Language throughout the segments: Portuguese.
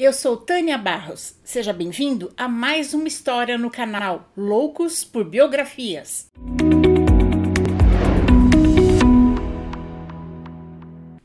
Eu sou Tânia Barros. Seja bem-vindo a mais uma história no canal Loucos por Biografias.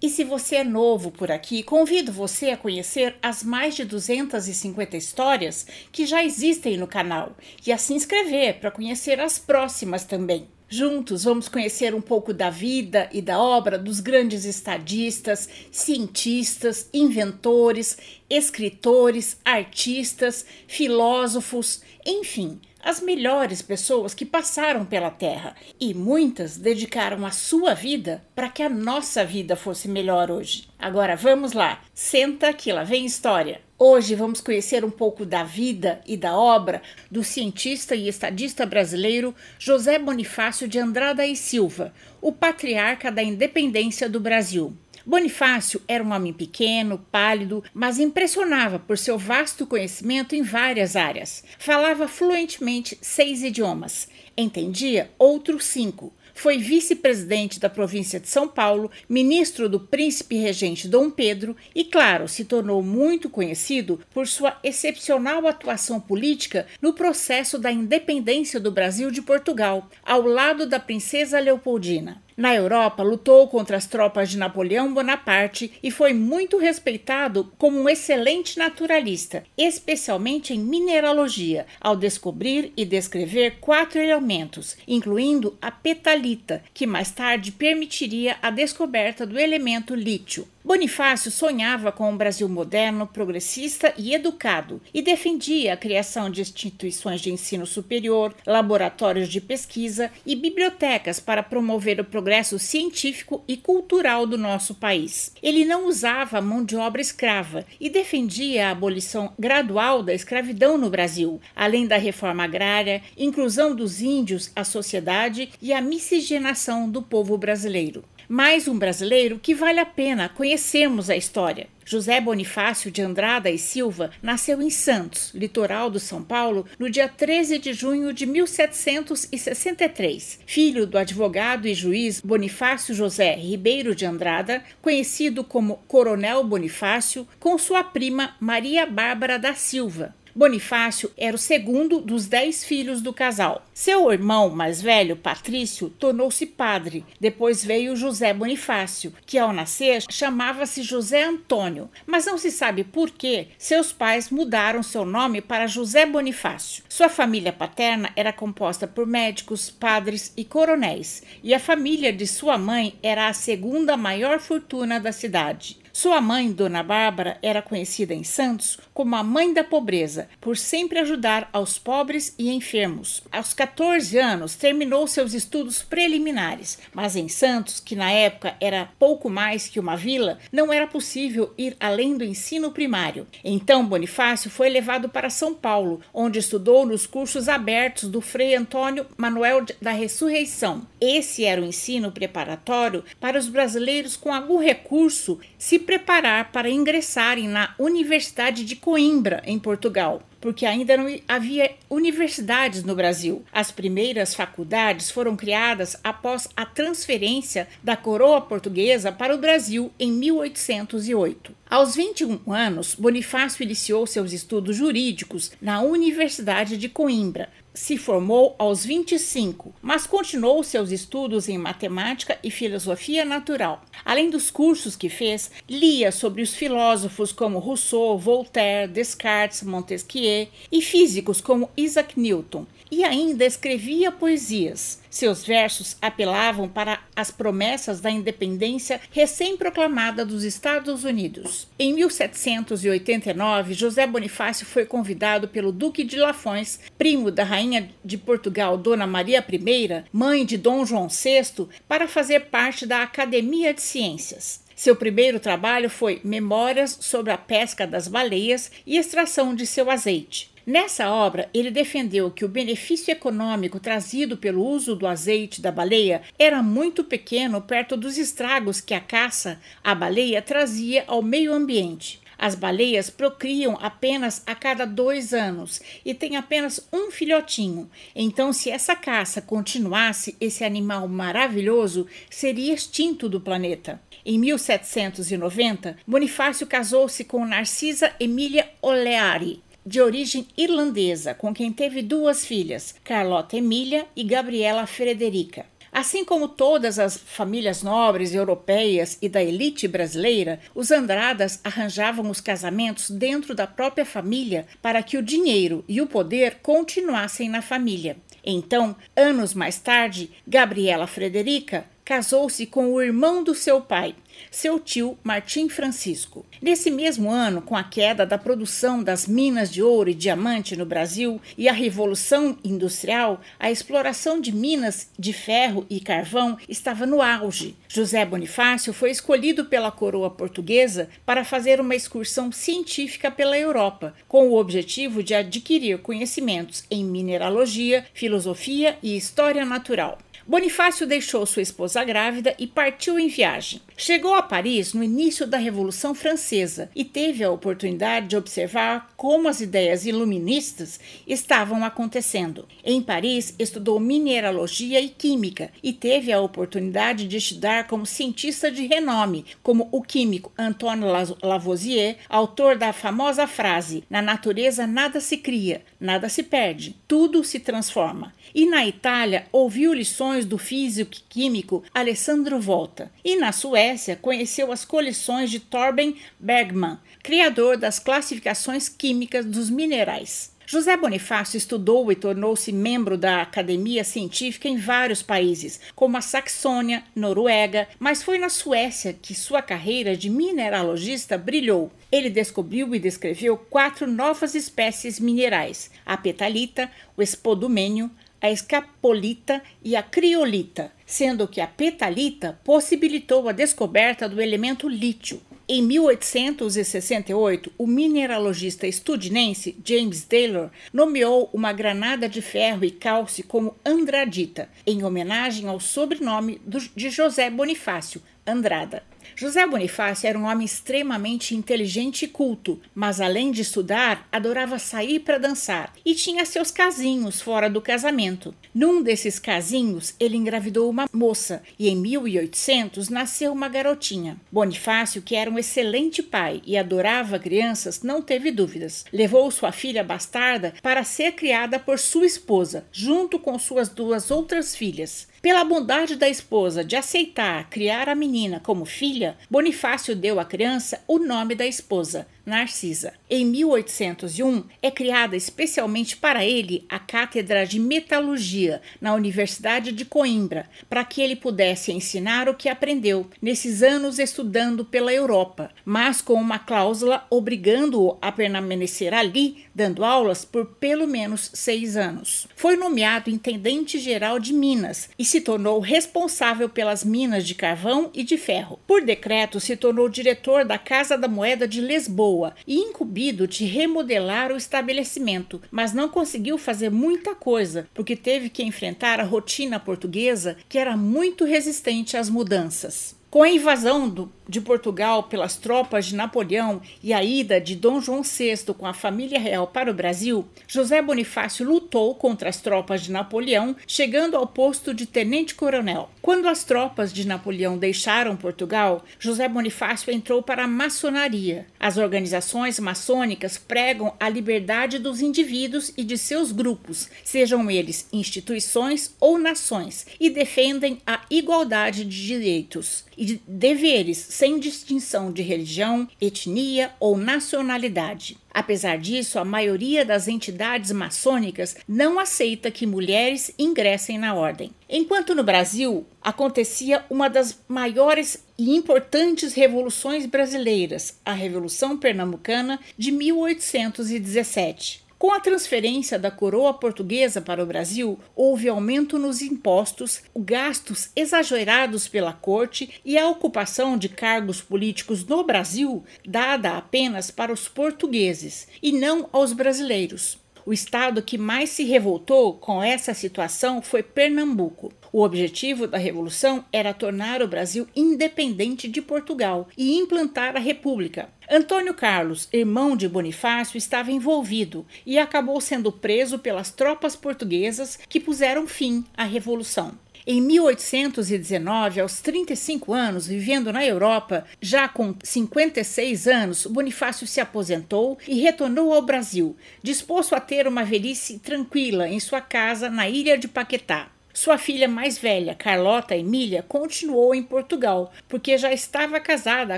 E se você é novo por aqui, convido você a conhecer as mais de 250 histórias que já existem no canal e a se inscrever para conhecer as próximas também. Juntos vamos conhecer um pouco da vida e da obra dos grandes estadistas, cientistas, inventores, escritores, artistas, filósofos, enfim, as melhores pessoas que passaram pela Terra e muitas dedicaram a sua vida para que a nossa vida fosse melhor hoje. Agora vamos lá, senta que lá vem história. Hoje vamos conhecer um pouco da vida e da obra do cientista e estadista brasileiro José Bonifácio de Andrada e Silva, o patriarca da independência do Brasil. Bonifácio era um homem pequeno, pálido, mas impressionava por seu vasto conhecimento em várias áreas. Falava fluentemente seis idiomas, entendia outros cinco. Foi vice-presidente da província de São Paulo, ministro do príncipe regente Dom Pedro e, claro, se tornou muito conhecido por sua excepcional atuação política no processo da independência do Brasil de Portugal, ao lado da princesa Leopoldina. Na Europa, lutou contra as tropas de Napoleão Bonaparte e foi muito respeitado como um excelente naturalista, especialmente em mineralogia, ao descobrir e descrever quatro elementos, incluindo a petalita, que mais tarde permitiria a descoberta do elemento lítio. Bonifácio sonhava com um Brasil moderno, progressista e educado e defendia a criação de instituições de ensino superior, laboratórios de pesquisa e bibliotecas para promover o progresso científico e cultural do nosso país. Ele não usava mão de obra escrava e defendia a abolição gradual da escravidão no Brasil, além da reforma agrária, inclusão dos índios à sociedade e a miscigenação do povo brasileiro mais um brasileiro que vale a pena conhecermos a história. José Bonifácio de Andrada e Silva nasceu em Santos, litoral do São Paulo, no dia 13 de junho de 1763. Filho do advogado e juiz Bonifácio José Ribeiro de Andrada, conhecido como Coronel Bonifácio, com sua prima Maria Bárbara da Silva. Bonifácio era o segundo dos dez filhos do casal. Seu irmão mais velho, Patrício, tornou-se padre. Depois veio José Bonifácio, que ao nascer chamava-se José Antônio, mas não se sabe por que seus pais mudaram seu nome para José Bonifácio. Sua família paterna era composta por médicos, padres e coronéis, e a família de sua mãe era a segunda maior fortuna da cidade. Sua mãe, Dona Bárbara, era conhecida em Santos como a mãe da pobreza, por sempre ajudar aos pobres e enfermos. Aos 14 anos, terminou seus estudos preliminares, mas em Santos, que na época era pouco mais que uma vila, não era possível ir além do ensino primário. Então, Bonifácio foi levado para São Paulo, onde estudou nos cursos abertos do Frei Antônio Manuel da Ressurreição. Esse era o ensino preparatório para os brasileiros com algum recurso se preparar para ingressarem na Universidade de Coimbra, em Portugal porque ainda não havia universidades no Brasil. As primeiras faculdades foram criadas após a transferência da coroa portuguesa para o Brasil em 1808. Aos 21 anos, Bonifácio iniciou seus estudos jurídicos na Universidade de Coimbra, se formou aos 25, mas continuou seus estudos em matemática e filosofia natural. Além dos cursos que fez, lia sobre os filósofos como Rousseau, Voltaire, Descartes, Montesquieu e físicos como Isaac Newton, e ainda escrevia poesias. Seus versos apelavam para as promessas da independência recém-proclamada dos Estados Unidos. Em 1789, José Bonifácio foi convidado pelo Duque de Lafões, primo da rainha de Portugal, Dona Maria I, mãe de Dom João VI, para fazer parte da Academia de Ciências. Seu primeiro trabalho foi Memórias sobre a pesca das baleias e extração de seu azeite. Nessa obra, ele defendeu que o benefício econômico trazido pelo uso do azeite da baleia era muito pequeno perto dos estragos que a caça à baleia trazia ao meio ambiente. As baleias procriam apenas a cada dois anos e têm apenas um filhotinho. Então, se essa caça continuasse, esse animal maravilhoso seria extinto do planeta. Em 1790, Bonifácio casou-se com Narcisa Emília Oleari, de origem irlandesa, com quem teve duas filhas, Carlota Emília e Gabriela Frederica. Assim como todas as famílias nobres europeias e da elite brasileira, os Andradas arranjavam os casamentos dentro da própria família para que o dinheiro e o poder continuassem na família. Então, anos mais tarde, Gabriela Frederica casou-se com o irmão do seu pai, seu tio Martim Francisco. Nesse mesmo ano, com a queda da produção das minas de ouro e diamante no Brasil e a Revolução Industrial, a exploração de minas de ferro e carvão estava no auge. José Bonifácio foi escolhido pela coroa portuguesa para fazer uma excursão científica pela Europa, com o objetivo de adquirir conhecimentos em mineralogia, filosofia e história natural. Bonifácio deixou sua esposa grávida e partiu em viagem. Chegou a Paris no início da Revolução Francesa e teve a oportunidade de observar como as ideias iluministas estavam acontecendo. Em Paris, estudou mineralogia e química e teve a oportunidade de estudar como cientista de renome, como o químico Antoine Lavoisier, autor da famosa frase: Na natureza nada se cria, nada se perde, tudo se transforma. E na Itália, ouviu lições do físico químico Alessandro Volta. E na Suécia, conheceu as coleções de Torben Bergman, criador das classificações químicas dos minerais. José Bonifácio estudou e tornou-se membro da Academia Científica em vários países, como a Saxônia, Noruega, mas foi na Suécia que sua carreira de mineralogista brilhou. Ele descobriu e descreveu quatro novas espécies minerais: a petalita, o espodumênio, a escapolita e a criolita, sendo que a petalita possibilitou a descoberta do elemento lítio. Em 1868, o mineralogista estudinense James Taylor nomeou uma granada de ferro e cálcio como andradita, em homenagem ao sobrenome de José Bonifácio, Andrada. José Bonifácio era um homem extremamente inteligente e culto, mas além de estudar, adorava sair para dançar e tinha seus casinhos fora do casamento. Num desses casinhos, ele engravidou uma moça e em 1800 nasceu uma garotinha. Bonifácio, que era um excelente pai e adorava crianças, não teve dúvidas. Levou sua filha bastarda para ser criada por sua esposa, junto com suas duas outras filhas. Pela bondade da esposa de aceitar criar a menina como filha, Bonifácio deu à criança o nome da esposa, Narcisa. Em 1801, é criada especialmente para ele a Cátedra de Metalurgia na Universidade de Coimbra, para que ele pudesse ensinar o que aprendeu nesses anos estudando pela Europa, mas com uma cláusula obrigando-o a permanecer ali, dando aulas por pelo menos seis anos. Foi nomeado intendente-geral de Minas e se tornou responsável pelas minas de carvão e de ferro. Por decreto, se tornou diretor da Casa da Moeda de Lisboa e incumbido de remodelar o estabelecimento, mas não conseguiu fazer muita coisa porque teve que enfrentar a rotina portuguesa que era muito resistente às mudanças. Com a invasão do, de Portugal pelas tropas de Napoleão e a ida de Dom João VI com a família real para o Brasil, José Bonifácio lutou contra as tropas de Napoleão, chegando ao posto de tenente-coronel. Quando as tropas de Napoleão deixaram Portugal, José Bonifácio entrou para a maçonaria. As organizações maçônicas pregam a liberdade dos indivíduos e de seus grupos, sejam eles instituições ou nações, e defendem a igualdade de direitos e de deveres sem distinção de religião, etnia ou nacionalidade. Apesar disso, a maioria das entidades maçônicas não aceita que mulheres ingressem na ordem. Enquanto no Brasil acontecia uma das maiores e importantes revoluções brasileiras, a Revolução Pernambucana de 1817. Com a transferência da coroa portuguesa para o Brasil, houve aumento nos impostos, gastos exagerados pela corte e a ocupação de cargos políticos no Brasil dada apenas para os portugueses e não aos brasileiros. O estado que mais se revoltou com essa situação foi Pernambuco. O objetivo da revolução era tornar o Brasil independente de Portugal e implantar a República. Antônio Carlos, irmão de Bonifácio, estava envolvido e acabou sendo preso pelas tropas portuguesas que puseram fim à revolução. Em 1819, aos 35 anos, vivendo na Europa, já com 56 anos, Bonifácio se aposentou e retornou ao Brasil, disposto a ter uma velhice tranquila em sua casa na ilha de Paquetá. Sua filha mais velha, Carlota Emília, continuou em Portugal, porque já estava casada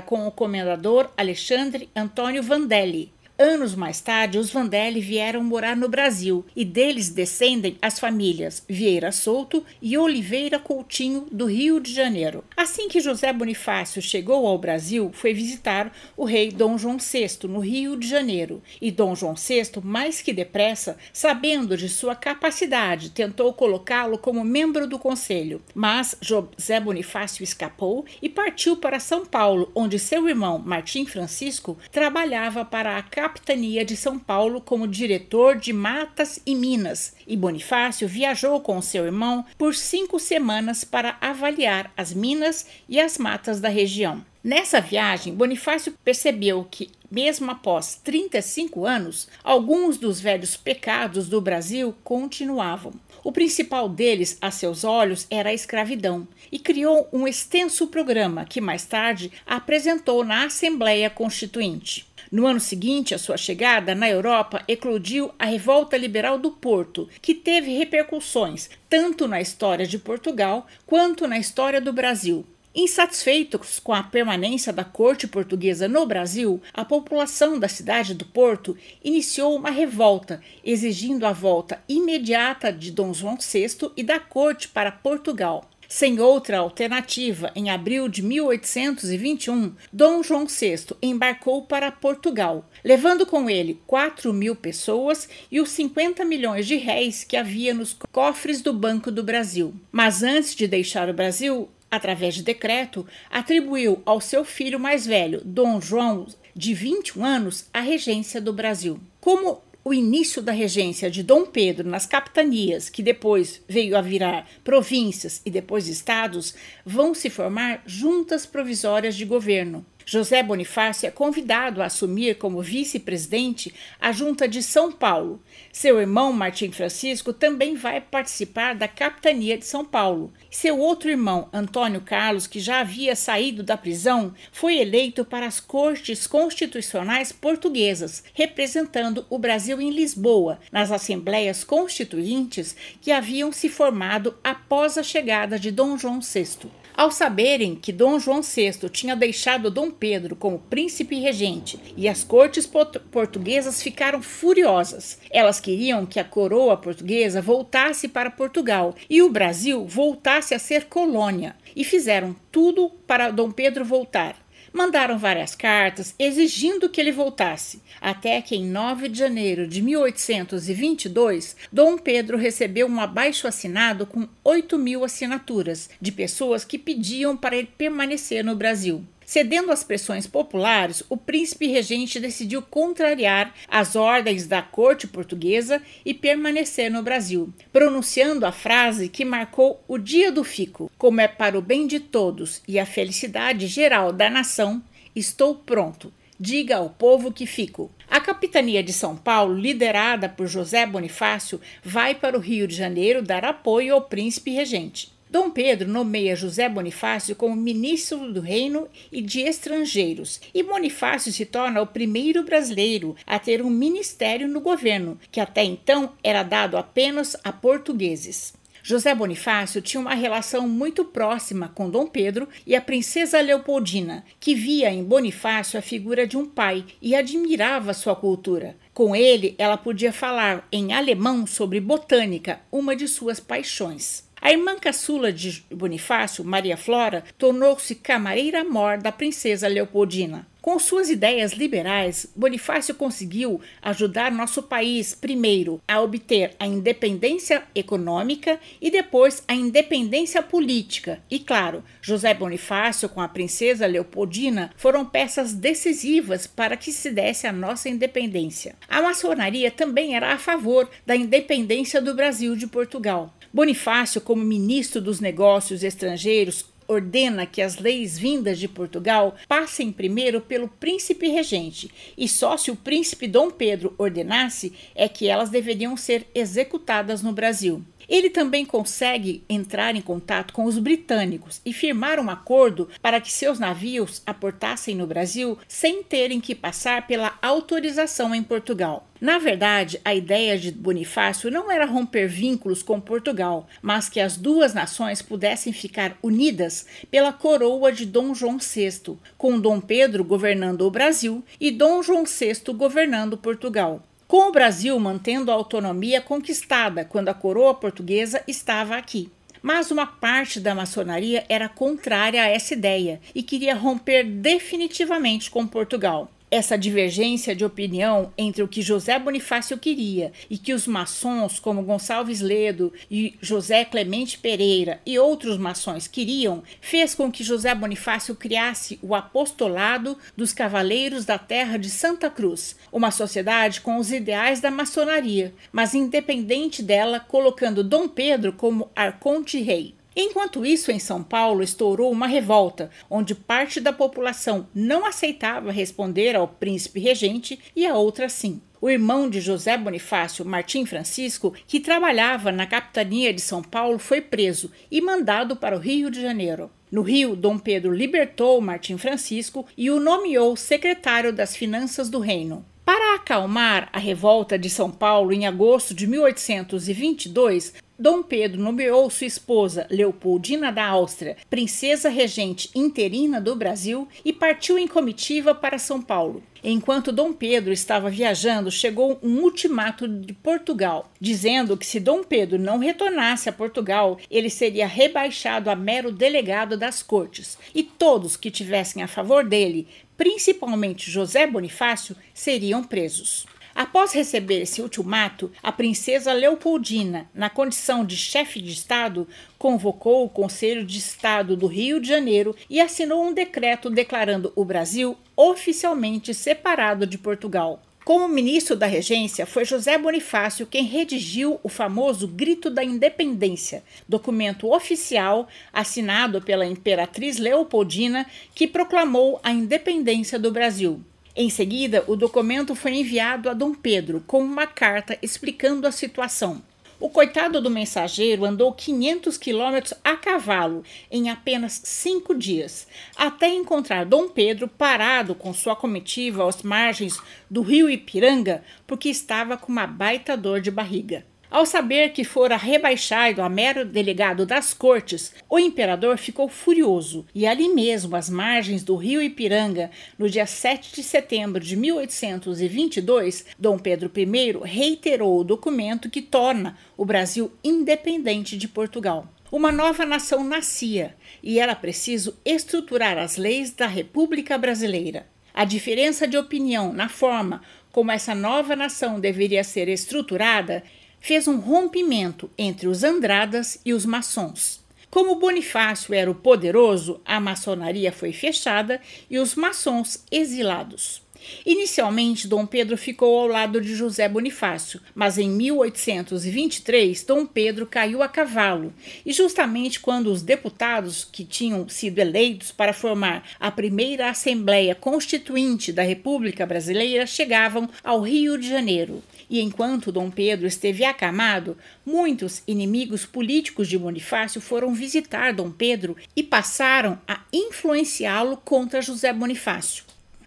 com o comendador Alexandre Antônio Vandelli. Anos mais tarde, os Vandelli vieram morar no Brasil e deles descendem as famílias Vieira Souto e Oliveira Coutinho do Rio de Janeiro. Assim que José Bonifácio chegou ao Brasil, foi visitar o rei Dom João VI no Rio de Janeiro. E Dom João VI, mais que depressa, sabendo de sua capacidade, tentou colocá-lo como membro do conselho. Mas José Bonifácio escapou e partiu para São Paulo, onde seu irmão Martim Francisco trabalhava para a capitania de São Paulo como diretor de matas e minas, e Bonifácio viajou com seu irmão por cinco semanas para avaliar as minas e as matas da região. Nessa viagem, Bonifácio percebeu que, mesmo após 35 anos, alguns dos velhos pecados do Brasil continuavam. O principal deles, a seus olhos, era a escravidão, e criou um extenso programa que mais tarde apresentou na Assembleia Constituinte. No ano seguinte à sua chegada, na Europa, eclodiu a Revolta Liberal do Porto, que teve repercussões tanto na história de Portugal quanto na história do Brasil. Insatisfeitos com a permanência da corte portuguesa no Brasil, a população da cidade do Porto iniciou uma revolta, exigindo a volta imediata de Dom João VI e da corte para Portugal. Sem outra alternativa, em abril de 1821, Dom João VI embarcou para Portugal, levando com ele 4 mil pessoas e os 50 milhões de réis que havia nos cofres do Banco do Brasil. Mas antes de deixar o Brasil, através de decreto, atribuiu ao seu filho mais velho, Dom João, de 21 anos, a regência do Brasil. Como o início da regência de Dom Pedro nas capitanias, que depois veio a virar províncias e depois estados, vão se formar juntas provisórias de governo. José Bonifácio é convidado a assumir como vice-presidente a Junta de São Paulo. Seu irmão Martim Francisco também vai participar da capitania de São Paulo. Seu outro irmão, Antônio Carlos, que já havia saído da prisão, foi eleito para as cortes constitucionais portuguesas, representando o Brasil em Lisboa, nas assembleias constituintes que haviam se formado após a chegada de Dom João VI. Ao saberem que Dom João VI tinha deixado Dom Pedro como príncipe regente e as cortes portuguesas ficaram furiosas. Elas queriam que a coroa portuguesa voltasse para Portugal e o Brasil voltasse a ser colônia, e fizeram tudo para Dom Pedro voltar. Mandaram várias cartas exigindo que ele voltasse, até que em 9 de janeiro de 1822, Dom Pedro recebeu um abaixo assinado com 8 mil assinaturas de pessoas que pediam para ele permanecer no Brasil. Cedendo às pressões populares, o príncipe regente decidiu contrariar as ordens da corte portuguesa e permanecer no Brasil, pronunciando a frase que marcou o dia do fico: Como é para o bem de todos e a felicidade geral da nação, estou pronto. Diga ao povo que fico. A capitania de São Paulo, liderada por José Bonifácio, vai para o Rio de Janeiro dar apoio ao príncipe regente. Dom Pedro nomeia José Bonifácio como ministro do Reino e de Estrangeiros, e Bonifácio se torna o primeiro brasileiro a ter um ministério no governo, que até então era dado apenas a portugueses. José Bonifácio tinha uma relação muito próxima com Dom Pedro e a princesa Leopoldina, que via em Bonifácio a figura de um pai e admirava sua cultura. Com ele, ela podia falar em alemão sobre botânica, uma de suas paixões. A irmã caçula de Bonifácio, Maria Flora, tornou-se camareira mor da princesa Leopoldina. Com suas ideias liberais, Bonifácio conseguiu ajudar nosso país, primeiro, a obter a independência econômica e depois a independência política. E, claro, José Bonifácio, com a princesa Leopoldina, foram peças decisivas para que se desse a nossa independência. A maçonaria também era a favor da independência do Brasil de Portugal. Bonifácio, como ministro dos Negócios Estrangeiros, ordena que as leis vindas de Portugal passem primeiro pelo príncipe regente, e só se o príncipe Dom Pedro ordenasse é que elas deveriam ser executadas no Brasil. Ele também consegue entrar em contato com os britânicos e firmar um acordo para que seus navios aportassem no Brasil sem terem que passar pela autorização em Portugal. Na verdade, a ideia de Bonifácio não era romper vínculos com Portugal, mas que as duas nações pudessem ficar unidas pela coroa de Dom João VI, com Dom Pedro governando o Brasil e Dom João VI governando Portugal com o Brasil mantendo a autonomia conquistada quando a coroa portuguesa estava aqui. Mas uma parte da maçonaria era contrária a essa ideia e queria romper definitivamente com Portugal. Essa divergência de opinião entre o que José Bonifácio queria e que os maçons, como Gonçalves Ledo e José Clemente Pereira e outros maçons queriam, fez com que José Bonifácio criasse o Apostolado dos Cavaleiros da Terra de Santa Cruz, uma sociedade com os ideais da maçonaria, mas independente dela, colocando Dom Pedro como arconte-rei. Enquanto isso, em São Paulo, estourou uma revolta, onde parte da população não aceitava responder ao príncipe regente e a outra sim. O irmão de José Bonifácio, Martim Francisco, que trabalhava na capitania de São Paulo, foi preso e mandado para o Rio de Janeiro. No Rio, Dom Pedro libertou Martim Francisco e o nomeou secretário das Finanças do Reino. Para acalmar a revolta de São Paulo em agosto de 1822, Dom Pedro nomeou sua esposa Leopoldina da Áustria, princesa regente interina do Brasil, e partiu em comitiva para São Paulo. Enquanto Dom Pedro estava viajando, chegou um ultimato de Portugal, dizendo que se Dom Pedro não retornasse a Portugal, ele seria rebaixado a mero delegado das cortes, e todos que tivessem a favor dele, principalmente José Bonifácio, seriam presos. Após receber esse ultimato, a princesa Leopoldina, na condição de chefe de Estado, convocou o Conselho de Estado do Rio de Janeiro e assinou um decreto declarando o Brasil oficialmente separado de Portugal. Como ministro da regência, foi José Bonifácio quem redigiu o famoso Grito da Independência, documento oficial assinado pela imperatriz Leopoldina que proclamou a independência do Brasil. Em seguida, o documento foi enviado a Dom Pedro com uma carta explicando a situação. O coitado do mensageiro andou 500 quilômetros a cavalo em apenas cinco dias, até encontrar Dom Pedro parado com sua comitiva às margens do rio Ipiranga, porque estava com uma baita dor de barriga. Ao saber que fora rebaixado a mero delegado das cortes, o imperador ficou furioso e ali mesmo, às margens do rio Ipiranga, no dia 7 de setembro de 1822, Dom Pedro I reiterou o documento que torna o Brasil independente de Portugal. Uma nova nação nascia e era preciso estruturar as leis da República Brasileira. A diferença de opinião na forma como essa nova nação deveria ser estruturada fez um rompimento entre os Andradas e os maçons. Como Bonifácio era o poderoso, a maçonaria foi fechada e os maçons exilados. Inicialmente, Dom Pedro ficou ao lado de José Bonifácio, mas em 1823 Dom Pedro caiu a cavalo, e justamente quando os deputados que tinham sido eleitos para formar a primeira Assembleia Constituinte da República Brasileira chegavam ao Rio de Janeiro. E enquanto Dom Pedro esteve acamado, muitos inimigos políticos de Bonifácio foram visitar Dom Pedro e passaram a influenciá-lo contra José Bonifácio.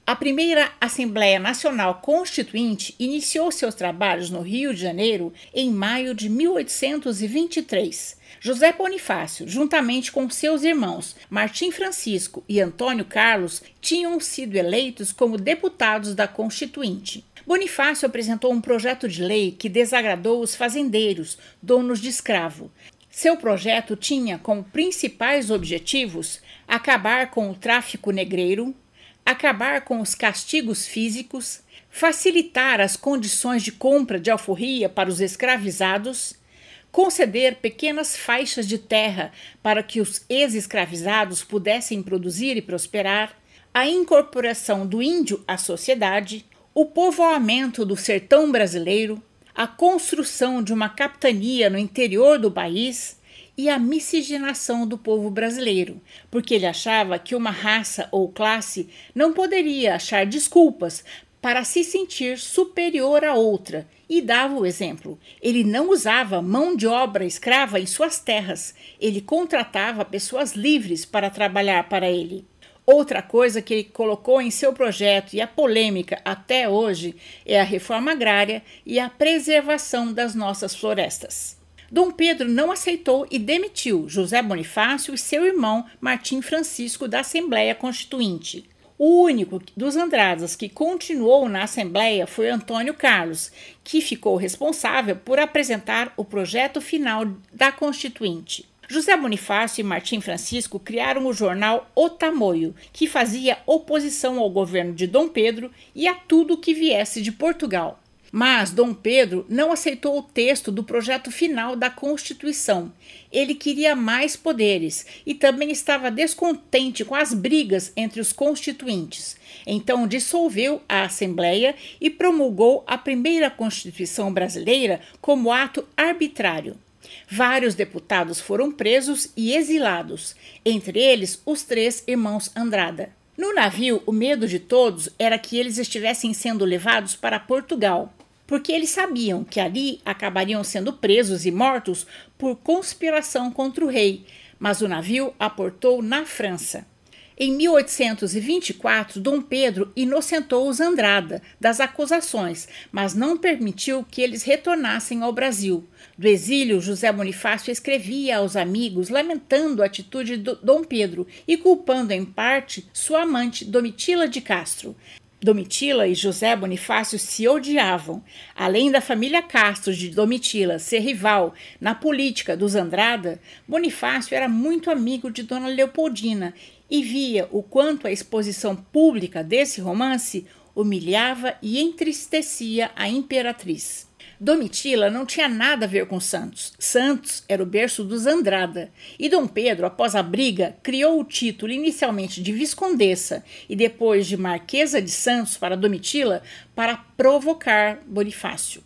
A primeira Assembleia Nacional Constituinte iniciou seus trabalhos no Rio de Janeiro em maio de 1823. José Bonifácio, juntamente com seus irmãos Martim Francisco e Antônio Carlos, tinham sido eleitos como deputados da Constituinte. Bonifácio apresentou um projeto de lei que desagradou os fazendeiros, donos de escravo. Seu projeto tinha como principais objetivos acabar com o tráfico negreiro, acabar com os castigos físicos, facilitar as condições de compra de alforria para os escravizados, conceder pequenas faixas de terra para que os ex-escravizados pudessem produzir e prosperar, a incorporação do índio à sociedade, o povoamento do sertão brasileiro, a construção de uma capitania no interior do país e a miscigenação do povo brasileiro, porque ele achava que uma raça ou classe não poderia achar desculpas para se sentir superior a outra e dava o exemplo. Ele não usava mão de obra escrava em suas terras, ele contratava pessoas livres para trabalhar para ele. Outra coisa que ele colocou em seu projeto e a polêmica até hoje é a reforma agrária e a preservação das nossas florestas. Dom Pedro não aceitou e demitiu José Bonifácio e seu irmão Martim Francisco da Assembleia Constituinte. O único dos Andradas que continuou na Assembleia foi Antônio Carlos, que ficou responsável por apresentar o projeto final da Constituinte. José Bonifácio e Martim Francisco criaram o jornal O Tamoio, que fazia oposição ao governo de Dom Pedro e a tudo que viesse de Portugal. Mas Dom Pedro não aceitou o texto do projeto final da Constituição. Ele queria mais poderes e também estava descontente com as brigas entre os constituintes. Então dissolveu a Assembleia e promulgou a primeira Constituição brasileira como ato arbitrário. Vários deputados foram presos e exilados, entre eles os três irmãos Andrada. No navio, o medo de todos era que eles estivessem sendo levados para Portugal porque eles sabiam que ali acabariam sendo presos e mortos por conspiração contra o rei, mas o navio aportou na França. Em 1824, Dom Pedro inocentou os Andrada das acusações, mas não permitiu que eles retornassem ao Brasil. Do exílio, José Bonifácio escrevia aos amigos lamentando a atitude de Dom Pedro e culpando em parte sua amante Domitila de Castro. Domitila e José Bonifácio se odiavam. Além da família Castro de Domitila ser rival na política dos Andrada, Bonifácio era muito amigo de Dona Leopoldina e via o quanto a exposição pública desse romance humilhava e entristecia a imperatriz. Domitila não tinha nada a ver com Santos. Santos era o berço dos Andrada. E Dom Pedro, após a briga, criou o título inicialmente de Viscondessa e depois de Marquesa de Santos para Domitila para provocar Bonifácio.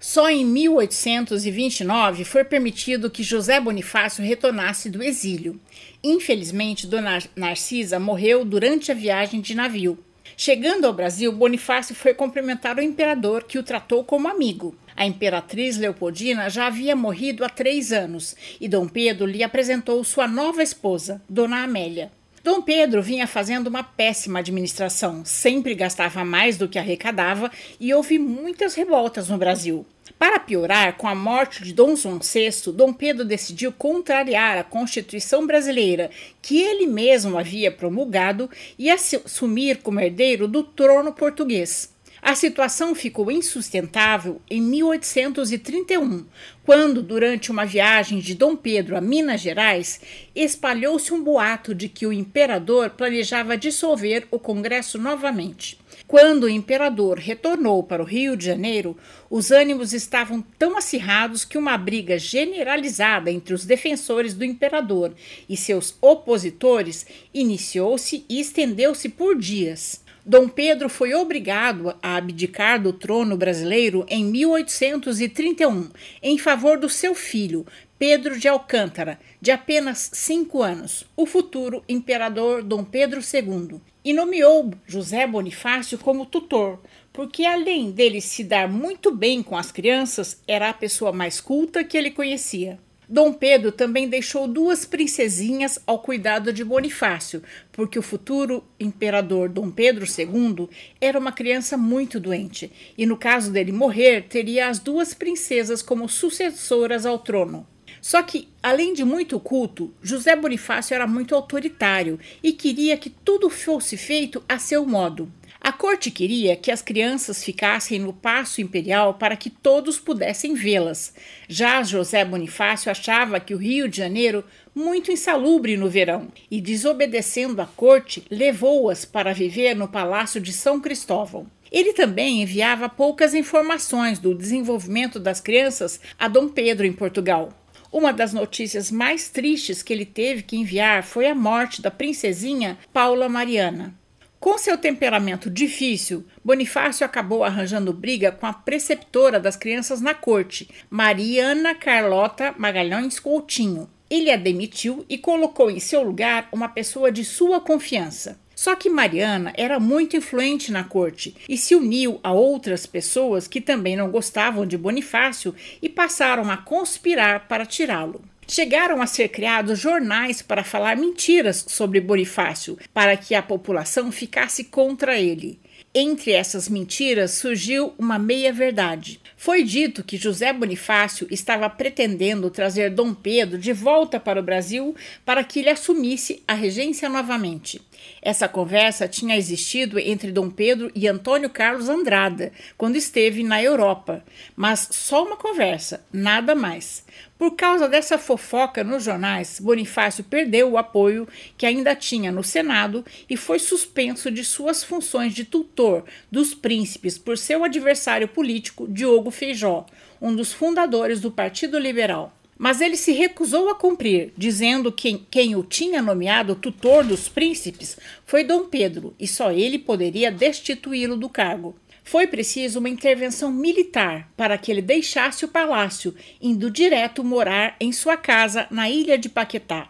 Só em 1829 foi permitido que José Bonifácio retornasse do exílio. Infelizmente, Dona Narcisa morreu durante a viagem de navio. Chegando ao Brasil, Bonifácio foi cumprimentar o imperador, que o tratou como amigo. A imperatriz Leopoldina já havia morrido há três anos e Dom Pedro lhe apresentou sua nova esposa, Dona Amélia. Dom Pedro vinha fazendo uma péssima administração, sempre gastava mais do que arrecadava e houve muitas revoltas no Brasil. Para piorar, com a morte de Dom João VI, Dom Pedro decidiu contrariar a Constituição brasileira, que ele mesmo havia promulgado, e assumir como herdeiro do trono português. A situação ficou insustentável em 1831, quando, durante uma viagem de Dom Pedro a Minas Gerais, espalhou-se um boato de que o imperador planejava dissolver o Congresso novamente. Quando o imperador retornou para o Rio de Janeiro, os ânimos estavam tão acirrados que uma briga generalizada entre os defensores do imperador e seus opositores iniciou-se e estendeu-se por dias. Dom Pedro foi obrigado a abdicar do trono brasileiro em 1831 em favor do seu filho, Pedro de Alcântara, de apenas cinco anos, o futuro imperador Dom Pedro II, e nomeou José Bonifácio como tutor, porque além dele se dar muito bem com as crianças, era a pessoa mais culta que ele conhecia. Dom Pedro também deixou duas princesinhas ao cuidado de Bonifácio, porque o futuro imperador Dom Pedro II era uma criança muito doente, e no caso dele morrer, teria as duas princesas como sucessoras ao trono. Só que, além de muito culto, José Bonifácio era muito autoritário e queria que tudo fosse feito a seu modo. A corte queria que as crianças ficassem no Paço Imperial para que todos pudessem vê-las. Já José Bonifácio achava que o Rio de Janeiro muito insalubre no verão e, desobedecendo à corte, levou-as para viver no Palácio de São Cristóvão. Ele também enviava poucas informações do desenvolvimento das crianças a Dom Pedro em Portugal. Uma das notícias mais tristes que ele teve que enviar foi a morte da princesinha Paula Mariana. Com seu temperamento difícil, Bonifácio acabou arranjando briga com a preceptora das crianças na corte, Mariana Carlota Magalhães Coutinho. Ele a demitiu e colocou em seu lugar uma pessoa de sua confiança. Só que Mariana era muito influente na corte e se uniu a outras pessoas que também não gostavam de Bonifácio e passaram a conspirar para tirá-lo. Chegaram a ser criados jornais para falar mentiras sobre Bonifácio, para que a população ficasse contra ele. Entre essas mentiras surgiu uma meia-verdade. Foi dito que José Bonifácio estava pretendendo trazer Dom Pedro de volta para o Brasil para que ele assumisse a regência novamente. Essa conversa tinha existido entre Dom Pedro e Antônio Carlos Andrada, quando esteve na Europa, mas só uma conversa, nada mais. Por causa dessa fofoca nos jornais, Bonifácio perdeu o apoio que ainda tinha no Senado e foi suspenso de suas funções de tutor dos príncipes por seu adversário político Diogo Feijó, um dos fundadores do Partido Liberal. Mas ele se recusou a cumprir, dizendo que quem o tinha nomeado tutor dos príncipes foi Dom Pedro e só ele poderia destituí-lo do cargo. Foi preciso uma intervenção militar para que ele deixasse o palácio, indo direto morar em sua casa na ilha de Paquetá.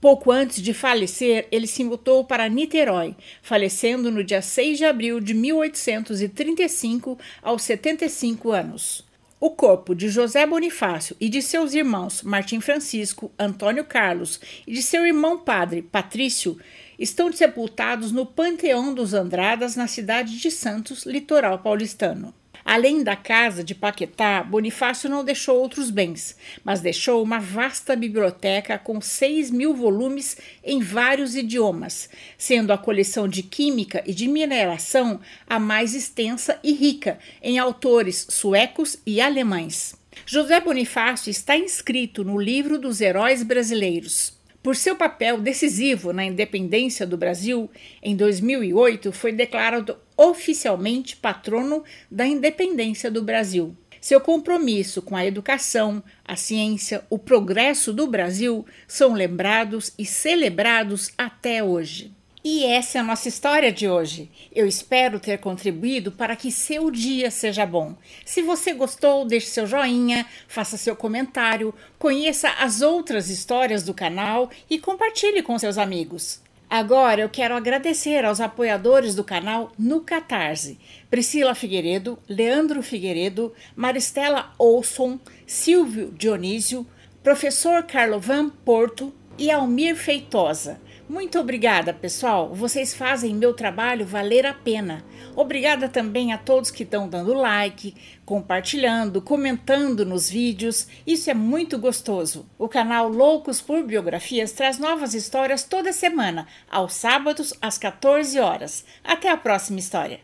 Pouco antes de falecer, ele se mudou para Niterói, falecendo no dia 6 de abril de 1835, aos 75 anos. O corpo de José Bonifácio e de seus irmãos Martim Francisco, Antônio Carlos e de seu irmão padre Patrício estão sepultados no Panteão dos Andradas, na cidade de Santos, litoral paulistano. Além da casa de Paquetá, Bonifácio não deixou outros bens, mas deixou uma vasta biblioteca com 6 mil volumes em vários idiomas, sendo a coleção de química e de mineração a mais extensa e rica em autores suecos e alemães. José Bonifácio está inscrito no livro dos heróis brasileiros. Por seu papel decisivo na independência do Brasil, em 2008 foi declarado oficialmente patrono da independência do Brasil. Seu compromisso com a educação, a ciência, o progresso do Brasil são lembrados e celebrados até hoje. E essa é a nossa história de hoje. Eu espero ter contribuído para que seu dia seja bom. Se você gostou, deixe seu joinha, faça seu comentário, conheça as outras histórias do canal e compartilhe com seus amigos. Agora eu quero agradecer aos apoiadores do canal no Catarse: Priscila Figueiredo, Leandro Figueiredo, Maristela Olson, Silvio Dionísio, Professor Carlovan Porto e Almir Feitosa. Muito obrigada, pessoal. Vocês fazem meu trabalho valer a pena. Obrigada também a todos que estão dando like, compartilhando, comentando nos vídeos. Isso é muito gostoso. O canal Loucos por Biografias traz novas histórias toda semana, aos sábados às 14 horas. Até a próxima história.